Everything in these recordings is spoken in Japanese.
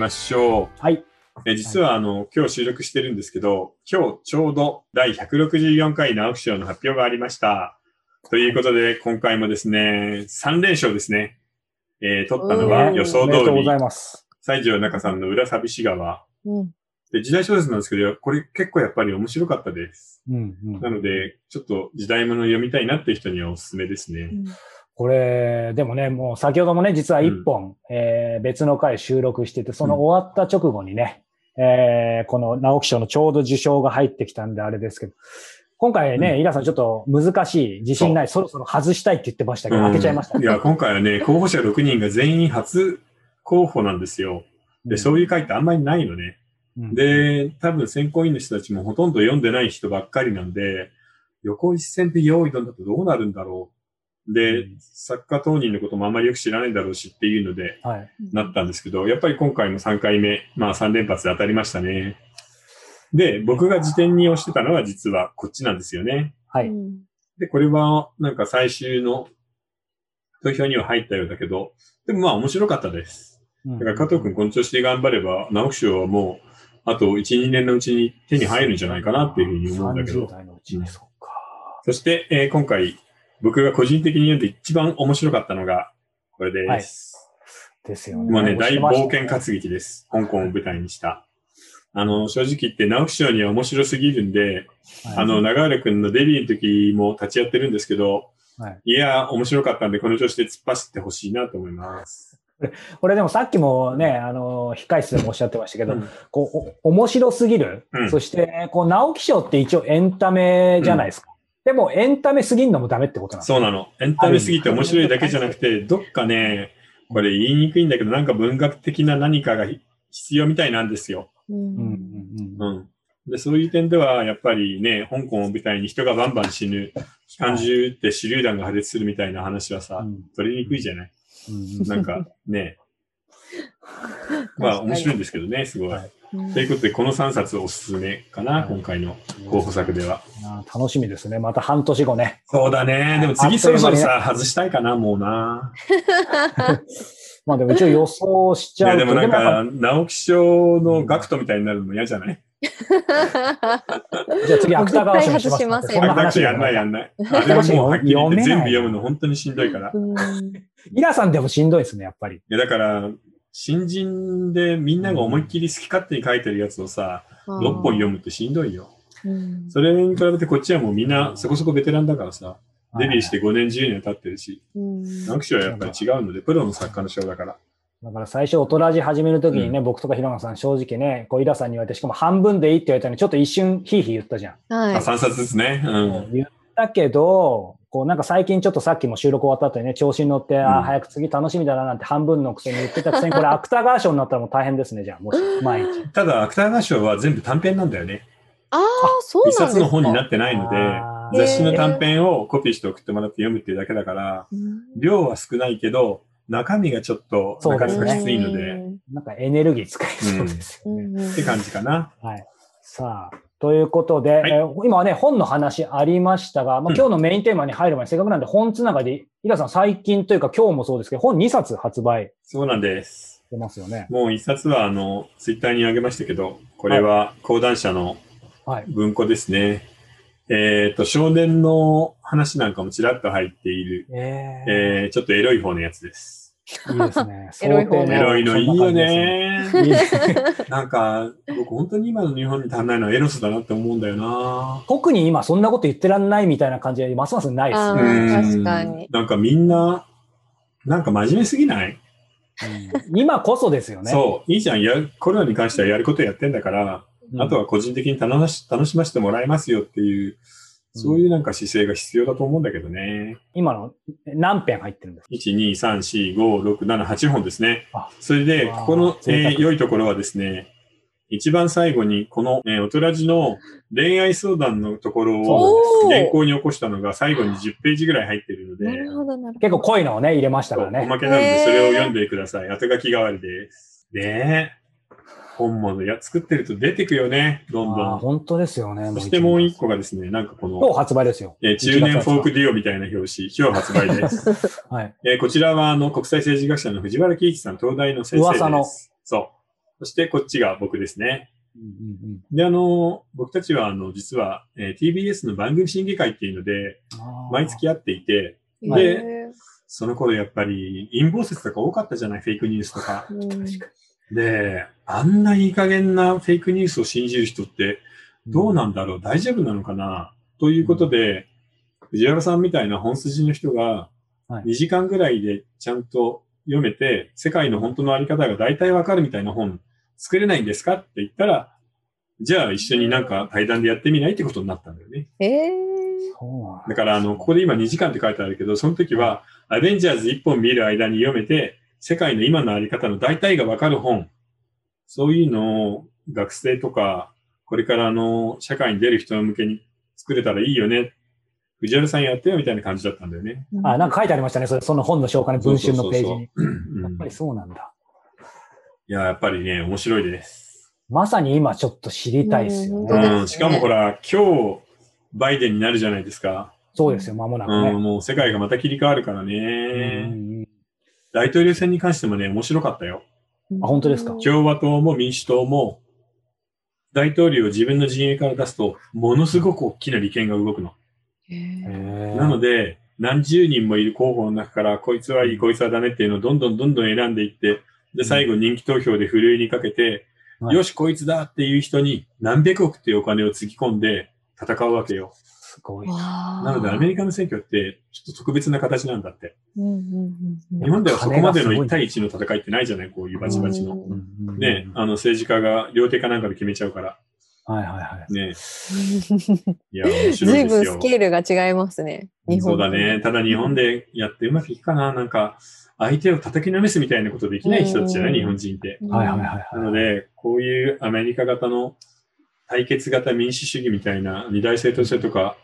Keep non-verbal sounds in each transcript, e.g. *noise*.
ましょう。はい。え実はあの、今日収録してるんですけど、今日ちょうど第164回直木賞の発表がありました。ということで、今回もですね、3連勝ですね。えー、取ったのはうん予想通りおめでとうござい、ます。西条中さんの裏寂し川。うん。で、時代小説なんですけど、これ結構やっぱり面白かったです。うんうんなので、ちょっと時代物読みたいなっていう人にはおすすめですね。これ、でもね、もう先ほどもね、実は一本、えー別の回収録してて、その終わった直後にね、えーこの直木賞のちょうど受賞が入ってきたんであれですけど、今回ね、うんイラさんちょっと難しい、自信ない、そろそろ外したいって言ってましたけど、うん開けちゃいましたね。いや、今回はね、候補者6人が全員初候補なんですよ。で、そういう回ってあんまりないのね。うん、で、多分選考委員の人たちもほとんど読んでない人ばっかりなんで、横一線で用意どんだとどうなるんだろう。で、うん作家当人のこともあんまりよく知らないだろうしっていうので、はい。なったんですけど、やっぱり今回も3回目、まあ3連発で当たりましたね。で、僕が辞典に押してたのは実はこっちなんですよね。はい。うんで、これはなんか最終の投票には入ったようだけど、でもまあ面白かったです。だから加藤君この調子で頑張れば、直木賞はもう、あと1、2年のうちに手に入るんじゃないかなっていうふうに思うんだけど30。代のうちに、そっか。そして、えー今回、僕が個人的に読んで一番面白かったのが、これです。ですよね。ね、大冒険か活劇です。香港を舞台にした。あの、正直言って、直木賞には面白すぎるんで、あの、長原くんのデビューの時も立ち会ってるんですけど、はいいや、面白かったんで、この調子で突っ走ってほしいなと思います。*laughs* これでもさっきもね、あの、控室でもおっしゃってましたけど、うんこう、お面白すぎる。うんそして、こう、直木賞って一応エンタメじゃないですか。でも、エンタメすぎんのもダメってことなんですそうなの。エンタメすぎて面白いだけじゃなくて、どっかね、これ言いにくいんだけど、なんか文学的な何かが必要みたいなんですよ。うん。うん。で、そういう点では、やっぱりね、香港を舞台に人がバンバン死ぬ、機関銃って手榴弾が破裂するみたいな話はさ、うん。取りにくいじゃない？うん。なんかね、*laughs* まあ面白いんですけどね、すごい。はい。うんということで、この3冊おすすめかな、はい今回の候補作では。楽しみですね。また半年後ね。そうだね。でも次そろそろさ、外したいかな、もうな。*laughs* まあでも一応予想しいや、ちゃうと。でもなんか、直木賞の学徒みたいになるの嫌じゃない？*laughs* じゃあ次、芥川賞にしますもう絶対外しませんそんな話あだってやんないやんない。*laughs* あれはもうはっきり言って全部読むの本当にしんどいから。イラさんでもしんどいですね、やっぱり。や、だから、新人でみんなが思いっきり好き勝手に書いてるやつをさ、6本読むってしんどいよ。うんそれに比べてこっちはもうみんなそこそこベテランだからさ、デビューして5年10年経ってるし、うん直木賞はやっぱり違うので、プロの作家の賞だから。だから最初、オトラジ始めるときにね、僕とか広野さん正直ね、こう、イラさんに言われて、しかも半分でいいって言われたのに、ちょっと一瞬ヒーヒー言ったじゃん。はいあ、3冊ずつね。うん。言ったけど、こうなんか最近ちょっとさっきも収録終わった後にね、調子に乗って、あうんあ、早く次楽しみだななんて半分のくせに言ってたくせに、*laughs* これ芥川賞になったらもう大変ですね、じゃあ、もし、毎日。ただ、芥川賞は全部短編なんだよね。ああ、そう一冊なんですか。の本になってないので雑誌の短編をコピーして送ってもらって読むっていうだけだから、うん量は少ないけど、中身がちょっとなかなかきついので、なんかエネルギー使いそうですよね。うんうんって感じかな。はい。さあ、ということで、はいえー今はね、本の話ありましたが、まあ、うん今日のメインテーマに入る前に、せっかくなんで本つながり、イラさん最近というか今日もそうですけど、本2冊発売そうなんです。してますよね。もう一冊は、あの、ツイッターにあげましたけど、これは講談社のはい。文庫ですね。えっ、と、少年の話なんかもちらっと入っている、ええー、ちょっとエロい方のやつです。ー、いいですね。*laughs* エロい定エロいのいいよね。*laughs* なんか、僕本当に今の日本に足んないのはエロスだなって思うんだよな。特に今そんなこと言ってらんないみたいな感じで、ますますないですあね。確かになんかみんな、なんか真面目すぎない、うん今こそですよね。そう、いいじゃん。やるコロナに関してはやることやってんだから、うんあとは個人的に楽し楽しませてもらえますよっていう、そういうなんか姿勢が必要だと思うんだけどね。今の何編入ってるんですか？1、2、3、4、5、6、7、8本ですねあ。それで、ここの、えー良いところはですね、一番最後に、この、えー、おとらじの恋愛相談のところを原稿に起こしたのが最後に10ページぐらい入ってるので、なるほど、なるほど。結構濃いのをね、入れましたからね。おまけなので、それを読んでください。後書き代わりです。ねえ。本物や作ってると出てくよね、どんどん。本当ですよね。そしてもう一個。個がですね、なんかこ今日の、発売ですよ。えー中年フォークデュオみたいな表紙、今日発売です。*laughs* はい。えーこちらはあの国際政治学者の藤原喜一さん、東大の先生です。噂のそそしてこっちが僕ですね。で、あの、僕たちは、あの、実は、えー、TBS の番組審議会っていうので、毎月やっていて、で、その頃やっぱり陰謀説とか多かったじゃないフェイクニュースとか。で、あんないい加減なフェイクニュースを信じる人ってどうなんだろう、大丈夫なのかな？ということで、藤原さんみたいな本筋の人が2時間ぐらいでちゃんと読めて、世界の本当のあり方が大体わかるみたいな本作れないんですか？って言ったら、じゃあ一緒になんか対談でやってみないってことになったんだよね。ええー、だからあの、ここで今2時間って書いてあるけど、その時は、アベンジャーズ1本見る間に読めて、世界の今のあり方の大体がわかる本、そういうのを学生とか、これからの社会に出る人向けに作れたらいいよね。藤原さんやってよみたいな感じだったんだよね。あ、なんか書いてありましたね。それその本の紹介の文春のページに。やっぱりそうなんだ。いや、やっぱりね、面白いです。まさに今ちょっと知りたいですよね。うん、しかもほら、今日、バイデンになるじゃないですか。そうですよ、間もなくね。うん、もう世界がまた切り替わるからね。大統領選に関してもね、面白かったよ。あ、本当ですか？共和党も民主党も、大統領を自分の陣営から出すと、ものすごく大きな利権が動くの。なので、何十人もいる候補の中から、こいつはいい、こいつはダメっていうのをどんどんどんどん選んでいって、で、最後人気投票でふるいにかけて、はい、よし、こいつだっていう人に何百億っていうお金をつぎ込んで戦うわけよ。すごいな。なのでアメリカの選挙ってちょっと特別な形なんだって。日本ではそこまでの1対1の戦いってないじゃないこういうバチバチの。ね、あの政治家が両手かなんかで決めちゃうから。はいはいはい。ね *laughs* いや、面白いですよ。随分スケールが違いますね。日本そうだね。ただ日本でやってうまくいくかななんか、相手を叩きのめすみたいなことできない人たちじゃない、日本人って。はいはいはい。なので、こういうアメリカ型の対決型民主主義みたいな二大政党制とか、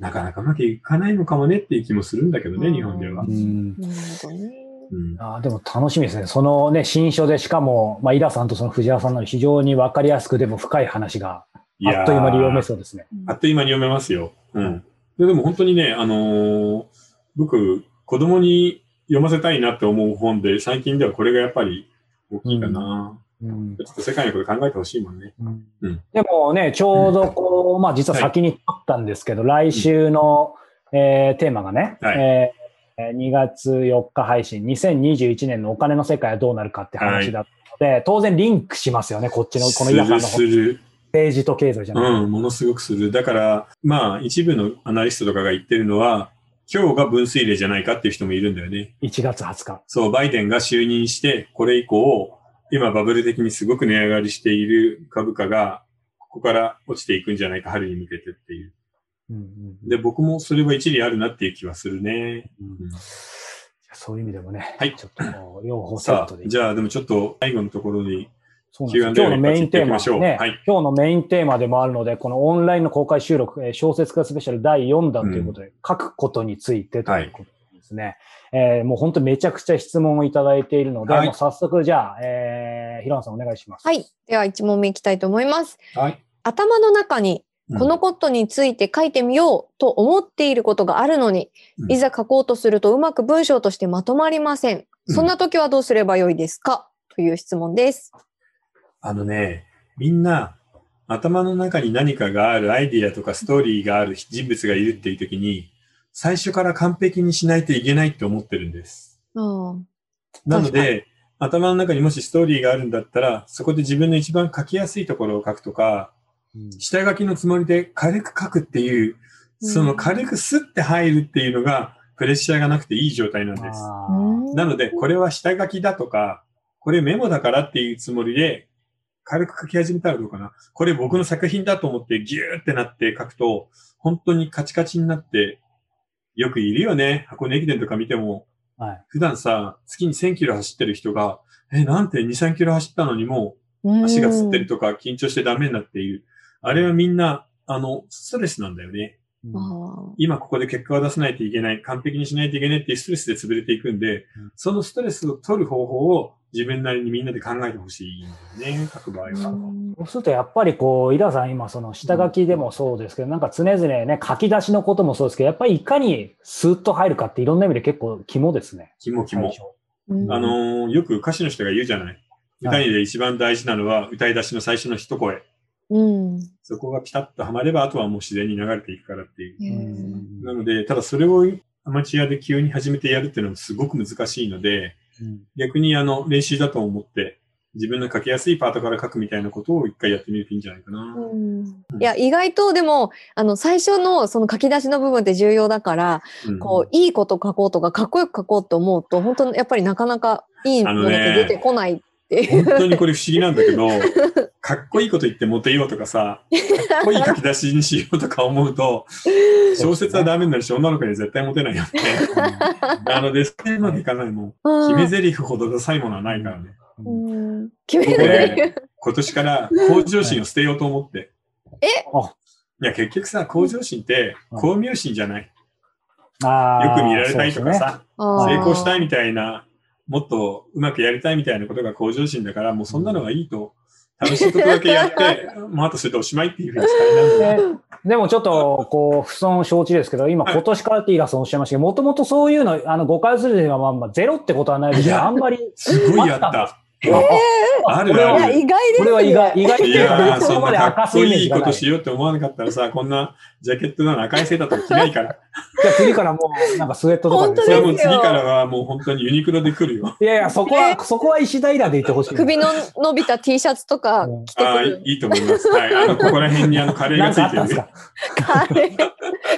なかなかうまくいかないのかもねっていう気もするんだけどね、日本では。なるほどね。うん、あでも楽しみですね。そのね、新書でしかも、まあ、イラさんとその藤原さんの非常にわかりやすくでも深い話が、あっという間に読めそうですね。あっという間に読めますよ。うん。ででも本当にね、あのー、僕、子供に読ませたいなって思う本で、最近ではこれがやっぱり大きいかな。うん、ちょっと世界のこと考えてほしいもんね。うん、でもね、ちょうどこう、まあ実は先にあったんですけど、はい、来週の、えー、テーマがね、はい、えー、2月4日配信、2021年のお金の世界はどうなるかって話だったので、はい、当然リンクしますよね、こっちの、このイヤさんのする。政治と経済じゃない。うん、ものすごくする。だから、まあ一部のアナリストとかが言ってるのは、今日が分水嶺じゃないかっていう人もいるんだよね。1月20日。そう、バイデンが就任して、これ以降、今バブル的にすごく値上がりしている株価が、ここから落ちていくんじゃないか、春に向けてっていう。うんうん、で、僕もそれは一理あるなっていう気はするね。うん、そういう意味でもね。はい。ちょっと両方セットで。じゃあ、でもちょっと最後のところにそうなん今日のメインテーマ、ね、はい、今日のメインテーマでもあるので、このオンラインの公開収録、えー、小説家スペシャル第4弾ということで、うん、書くことについてということですね。はい、えー、もう本当めちゃくちゃ質問をいただいているので、はい、もう早速じゃあ、えー、平野さんお願いします。はい。では1問目いきたいと思います。はい。頭の中にこのことについて書いてみようと思っていることがあるのに、うん、いざ書こうとするとうまく文章としてまとまりません。そんな時はどうすればよいですか、という質問です。あのね、みんな頭の中に何かがあるアイディアとかストーリーがある人物がいるっていう時に、最初から完璧にしないといけないって思ってるんです。なので、頭の中にもしストーリーがあるんだったら、そこで自分の一番書きやすいところを書くとか、うん、下書きのつもりで軽く書くっていう、その軽くスッて入るっていうのが、プレッシャーがなくていい状態なんです。なので、これは下書きだとか、これメモだからっていうつもりで軽く書き始めたらどうかな。これ僕の作品だと思ってギューってなって書くと、本当にカチカチになって、よくいるよね。箱根駅伝とか見ても、はい、普段さ、月に1000キロ走ってる人が、え、なんて？2、3キロ走ったのにもう足がつってるとか緊張してダメになっている。あれはみんな、あの、ストレスなんだよね。うん、今ここで結果を出さないといけない、完璧にしないといけないっていうストレスで潰れていくんで、うん、そのストレスを取る方法を自分なりにみんなで考えてほしいんだよね、書く場合は。そうするとやっぱりこう、井田さん今その下書きでもそうですけど、うん、なんか常々ね、書き出しのこともそうですけど、やっぱりいかにスーッと入るかっていろんな意味で結構肝ですね。肝肝。あのー、よく歌手の人が言うじゃない。歌にで一番大事なのは歌い出しの最初の一声。うん。そこがピタッとはまれば、あとはもう自然に流れていくからっていう。なので、ただそれをアマチュアで急に始めてやるっていうのはすごく難しいので、うん逆にあの練習だと思って、自分の書きやすいパートから書くみたいなことを一回やってみるといいんじゃないかな。うんいや、意外とでも、あの、最初のその書き出しの部分って重要だから、うんこう、いいこと書こうとか、かっこよく書こうと思うと、本当にやっぱりなかなかいいものって出てこないっていう。本当にこれ不思議なんだけど、*laughs* かっこいいこと言ってモテようとかさ、かっこいい書き出しにしようとか思うと、小説はダメになるし、女の子には絶対モテないよね。*laughs* なので、それまでいかないもん。うん決め台詞ほどダサいものはないからね。うん決めここ台詞で、今年から向上心を捨てようと思って。え？あいや、結局さ、向上心って、うん巧妙心じゃない。よく見られたいとかさ、成功したいみたいな、もっとうまくやりたいみたいなことが向上心だから、もうそんなのがいいと、楽しいことだけやって、*laughs* もうあとそれでおしまいっていうふうにしたいな。ねでもちょっと、こう、不損承知ですけど、今、はい今年からってイラさんおっしゃいましたけど、もともとそういうの、あの、誤解するには、まあまあ、ゼロってことはないですけど、あんまり。すごいやった。あるある。意外ですね。これは意外、意外いやー、そこまでそんなかっこいいことしようって思わなかったらさ、*laughs* こんなジャケットなの赤いセーターとか着ないから。*laughs* ゃあ次からもう、なんかスウェットとか本当それはもうですよ次からはもう本当にユニクロで来るよ。いやいや、そこは、そこは石平でいてほしい。首の伸びた T シャツとか着てああ、いくる。いいと思います。はい。あの、ここら辺にあのカレーがついてるかあったんですねか。カレー、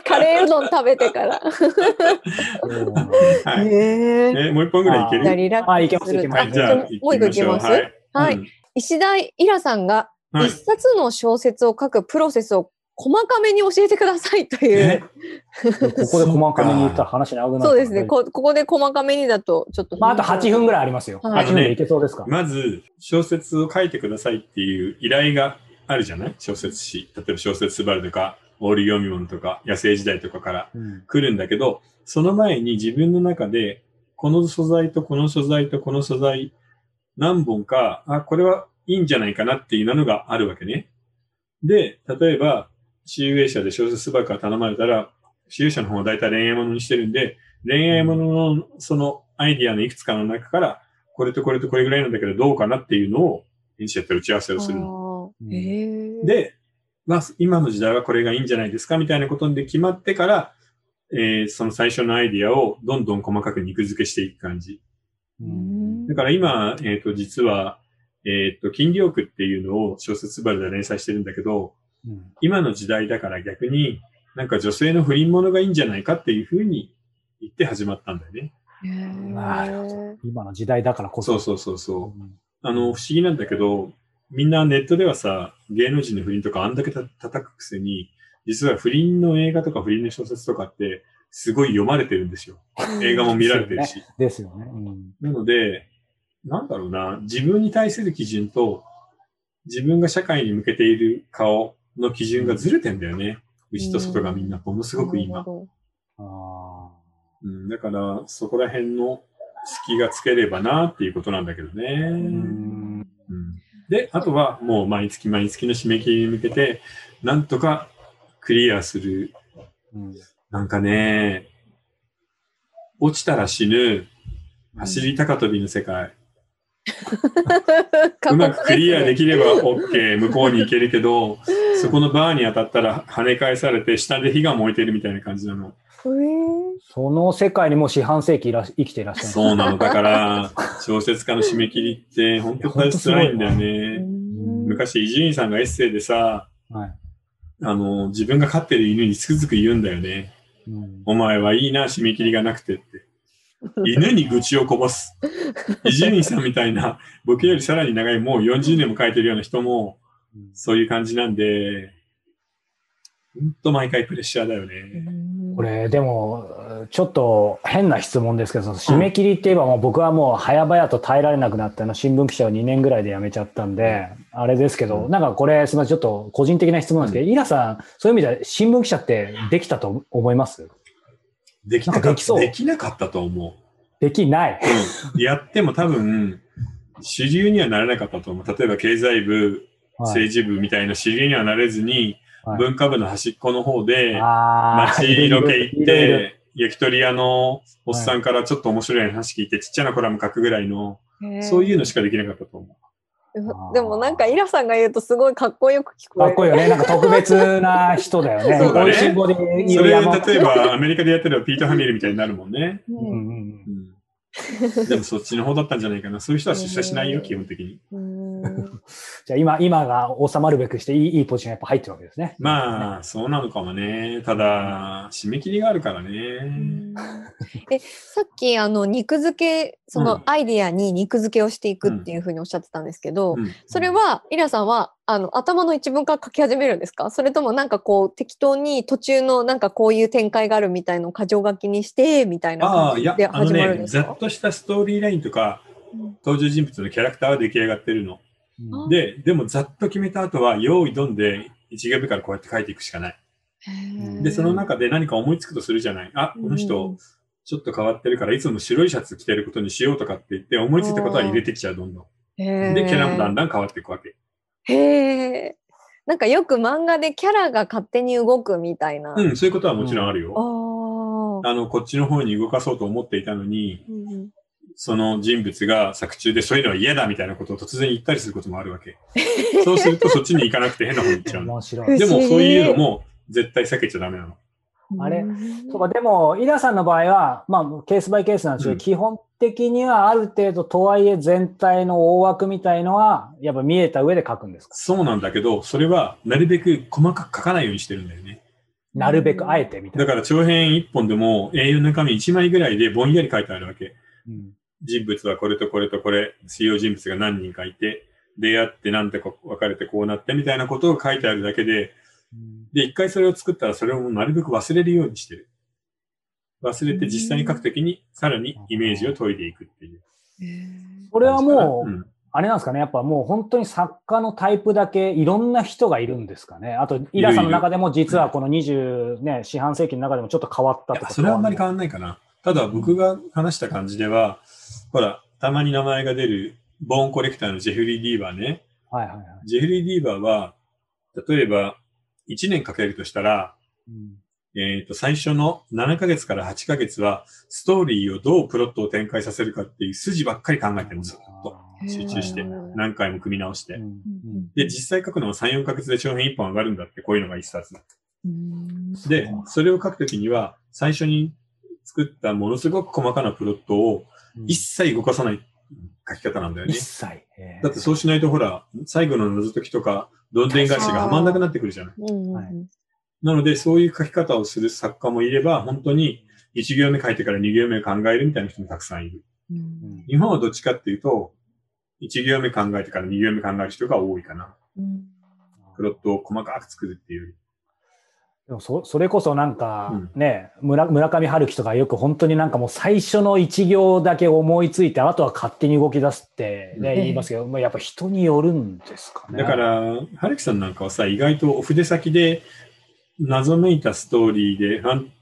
カレーうどん食べてから。*laughs* うんはい。ええ、もう一本ぐらいいける？じゃあいけ。ますいけますはい、じゃあ、もう一きますはい。はいうん石田イラさんがはい一冊の小説を書くプロセスを細かめに教えてくださいというえ？ここで細かめに言ったら話長くなる。そうですね。こここで細かめにだとちょっと。まあ、あと8分ぐらいありますよ。はい8分でいけそうですか？まず、小説を書いてくださいっていう依頼があるじゃない？小説誌。例えば小説スバルとか、オール読み物とか、野生時代とかからうん来るんだけど、その前に自分の中で、この素材とこの素材とこの素材、何本か、あ、これはいいんじゃないかなっていうのがあるわけね。で、例えば、集英社で小説スバルから頼まれたら、集英社の方は大体恋愛ものにしてるんで、恋愛もののそのアイディアのいくつかの中から、これとこれとこれぐらいなんだけどどうかなっていうのを、編集やったら打ち合わせをするの。で、まあ、今の時代はこれがいいんじゃないですかみたいなことで決まってから、えーその最初のアイディアをどんどん細かく肉付けしていく感じ。ううんんだから今、えっ、と、実は、えっ、と、金魚区っていうのを小説バルで連載してるんだけど、うん今の時代だから逆に、なんか女性の不倫物がいいんじゃないかっていうふうに言って始まったんだよね。なるほど今の時代だからこそ。そうそうそうそう。うんあの、不思議なんだけど、みんなネットではさ、芸能人の不倫とかあんだけた叩くくせに、実は不倫の映画とか不倫の小説とかって、すごい読まれてるんですよ。映画も見られてるし。ですよね。うんなので、なんだろうな、自分に対する基準と、自分が社会に向けている顔の基準がずれてんだよね。内と外がみんなものすごく今。あうん、だから、そこら辺の隙がつければなっていうことなんだけどね。ーううんんで、あとはもう毎月毎月の締め切りに向けて、なんとかクリアする。うんなんかね、落ちたら死ぬ、走り高跳びの世界。ど *laughs* うまくクリアできれば OK、向こうに行けるけど、*laughs* そこのバーに当たったら跳ね返されて、下で火が燃えてるみたいな感じなの。その世界にもう四半世紀いら生きていらっしゃる。そうなの。だから、*laughs* 小説家の締め切りって本当大辛いんだようね。ん昔、伊集院さんがエッセイでさ、はいあの、自分が飼ってる犬につくづく言うんだよね。うんお前はいいな、締め切りがなくてって。犬に愚痴をこぼす。伊集院さんみたいな、僕よりさらに長い、もう40年も書いてるような人も、そういう感じなんで、ほんと毎回プレッシャーだよね。これ、でも、ちょっと変な質問ですけど、その締め切りって言えばもう僕はもう早々と耐えられなくなったの、新聞記者を2年ぐらいで辞めちゃったんで、あれですけど、うん。なんかこれ、すみません、ちょっと個人的な質問なんですけど、イラさん、そういう意味では新聞記者ってできたと思います？できなかった。できそうできなかったと思できない。う。うん。やっても多分、主流にはならなかったと思う。例えば経済部、はい政治部みたいな主流にはなれずに、はい文化部の端っこの方で、街ロケ行っいろいろて、焼き鳥屋のおっさんからちょっと面白い話聞いて、ちっちゃなコラム書くぐらいの、そういうのしかできなかったと思でもなんかイラさんが言うとすごいかっこよく聞こえる。かっこいいよね。なんか特別な人だよね。*laughs* そうだねそれ、例えばアメリカでやってればピート・ハミルみたいになるもんね。ううんうんんうんでもそっちの方だったんじゃないかな。そういう人は出社しないよ、基本的に。う *laughs* んじゃあ今、今が収まるべくしていいいいポジションやっぱ入ってるわけですね。まあ、そうなのかもね。ただ、締め切りがあるからね。えさっきあの肉付けそうのんアイディアに肉付けをしていくっていうふうにおっしゃってたんですけど、うんそれはイラさんはあの頭の一文から書き始めるんですか？それともなんかこう適当に途中のなんかこういう展開があるみたいのを箇条書きにしてみたいなああ、感じいや、あので始まるんね、ですか？ざっとしたストーリーラインとか、うん登場人物のキャラクターは出来上がってるの。うんで、でもざっと決めた後は、用意どんで、一行目からこうやって書いていくしかない。で、その中で何か思いつくとするじゃない。あ、このう人ん、ちょっと変わってるから、いつも白いシャツ着てることにしようとかって言って、思いついたことは入れてきちゃう、どんどん。で、キャラもだんだん変わっていくわけ。へえ。なんかよく漫画でキャラが勝手に動くみたいな。うん、そういうことはもちろんあるよ。ああ。あの、こっちの方に動かそうと思っていたのに、うんうんその人物が作中でそういうのは嫌だみたいなことを突然言ったりすることもあるわけ。*laughs* そうするとそっちに行かなくて変な方に行っちゃうでもそういうのも絶対避けちゃダメなの。あれ？うんそうか、でも、イラさんの場合は、まあ、ケースバイケースなんですけど、うん基本的にはある程度、とはいえ全体の大枠みたいのは、やっぱ見えた上で書くんですか？そうなんだけど、それはなるべく細かく書かないようにしてるんだよね。なるべくあえてみたいな。だから長編1本でも A4 の中身1枚ぐらいでぼんやり書いてあるわけ。うん人物はこれとこれとこれ、主要人物が何人かいて、出会ってなんてこ別れてこうなってみたいなことを書いてあるだけで、で、一回それを作ったらそれをなるべく忘れるようにしてる。忘れて実際に書くときにさらにイメージを研いでいくっていう。それはもう、んあれなんですかね、やっぱもう本当に作家のタイプだけいろんな人がいるんですかね。あと、イラさんの中でも実はこの20ね、四半世紀の中でもちょっと変わったとか。それはあんまり変わわんないかな。ただ僕が話した感じでは、ほら、たまに名前が出るボーンコレクターのジェフリー・ディーバーね。はいはいはい。ジェフリー・ディーバーは、例えば1年かけるとしたら、うんえっ、と、最初の7ヶ月から8ヶ月は、ストーリーをどうプロットを展開させるかっていう筋ばっかり考えてるんですよ。ずっと集中して何回も組み直して。うんで、実際書くのは3、4ヶ月で長編1本上がるんだって、こういうのが一冊。うんで、それを書くときには、最初に作ったものすごく細かなプロットをうん一切動かさない書き方なんだよね一。切。えーだってそうしないとほら、最後の謎解きとか、どんでん返しがはまんなくなってくるじゃない。なので、そういう書き方をする作家もいれば、本当に1行目書いてから2行目を考えるみたいな人もたくさんいる。うんうん日本はどっちかっていうと、1行目考えてから2行目考える人が多いかな。うんプロットを細かく作るっていう。でもそそれこそなんかうんね、村村上春樹とかよく本当になんかもう最初の一行だけ思いついて、あとは勝手に動き出すって、ねうん言いますけど、まあ、やっぱ人によるんですかね。だから、春樹さんなんかはさ、意外とお筆先で謎めいたストーリーでファン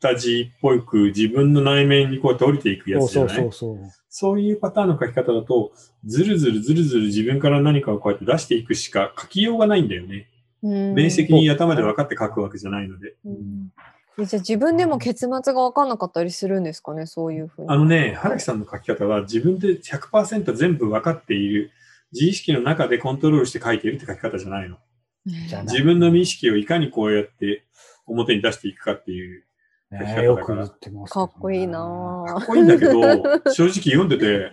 タジーっぽく自分の内面にこうやって降りていくやつじゃない？そうそうそう。そういうパターンの書き方だと、ずるずるずるずる自分から何かをこうやって出していくしか書きようがないんだよね。うん明晰に頭で分かって書くわけじゃないので。うんえじゃあ自分でも結末が分かんなかったりするんですかね、そういうふうに。あのね、春樹さんの書き方は自分で100%全部分かっている、自意識の中でコントロールして書いているって書き方じゃないの。自分の無意識をいかにこうやって表に出していくかっていう。ねよく言ってますけどね、かっこいいなかっこいいんだけど、正直読んでて、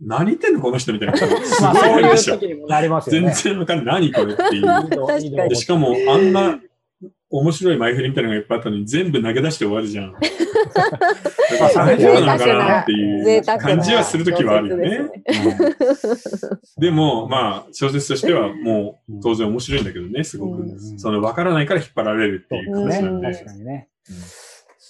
何言ってんのこの人みたいな。すまあごいそういう変でしょ。ますよ全ね。然わかんない。何これっていう。でしかも、あんな面白い前振りみたいなのがいっぱいあったのに、全部投げ出して終わるじゃん。だから大丈夫なのかなっていう感じはするときはあるよね。でも、まあ、小説としてはもう当然面白いんだけどね、すごく。うんその分からないから引っ張られるっていうそうね話なんで。確かにね。うん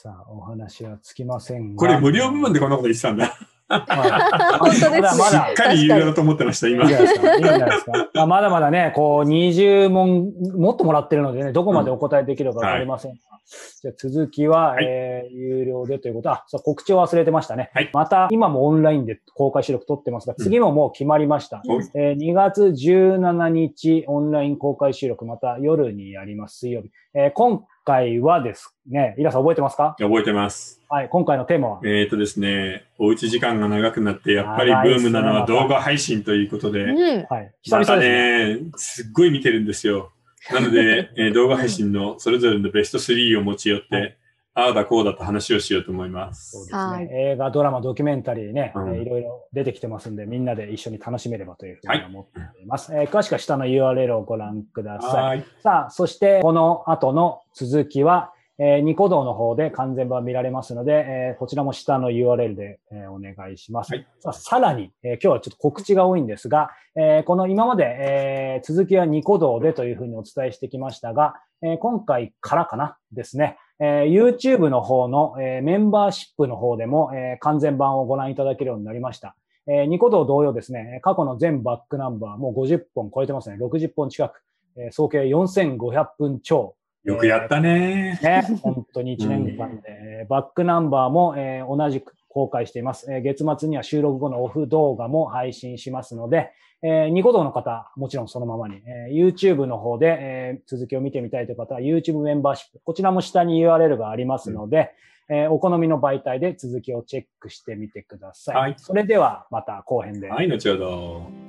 さあ、お話はつきませんが。これ無料部分でこんなこと言ってたんだ。はい本当ですねまだまだしっかり有料だと思ってました、今いいんじ。ゃないですか。まだまだね、こう、20問、もっともらってるのでね、どこまでお答えできるかわかりませんが。じゃあ続きは、はいえー有料でということ。あ、そう告知を忘れてましたね。はいまた、今もオンラインで公開収録撮ってますが、次ももう決まりました。おいえー2月17日、オンライン公開収録、また夜にやります、水曜日。えー今回はですね、イラさん覚えてますか？覚えてます。はい、今回のテーマは、えっ、とですね、おうち時間が長くなって、やっぱりブームなのは動画配信ということで、うん。はい、久また々ですね。ね、すっごい見てるんですよ。なので、えー動画配信のそれぞれのベスト3を持ち寄って、はいああだこうだと話をしようと思います。そうですはいね。映画、ドラマ、ドキュメンタリーね、いろいろ出てきてますんで、みんなで一緒に楽しめればというふうに思っています。えー詳しくは下の URL をご覧ください。はい。さあ、そしてこの後の続きは、えーニコ動の方で完全版見られますので、えーこちらも下の URL で、えーお願いします。はいさあさらに、えー今日はちょっと告知が多いんですが、えーこの今まで、えー続きはニコ動でというふうにお伝えしてきましたが、えー今回からかなですね、えー YouTube の方の、えーメンバーシップの方でも、えー完全版をご覧いただけるようになりました。えーニコ動同様ですね、過去の全バックナンバーもう50本超えてますね。60本近く。えー総計4500分超。よくやったね。ね、本当に *laughs* 1年間で、えーバックナンバーも、えー同じく公開しています、えー月末には収録後のオフ動画も配信しますので、えーニコ動の方、もちろんそのままに、えー YouTube の方で、えー続きを見てみたいという方は YouTube メンバーシップ、こちらも下に URL がありますので、えーお好みの媒体で続きをチェックしてみてください。はいそれではまた後編で。はい、後ほど。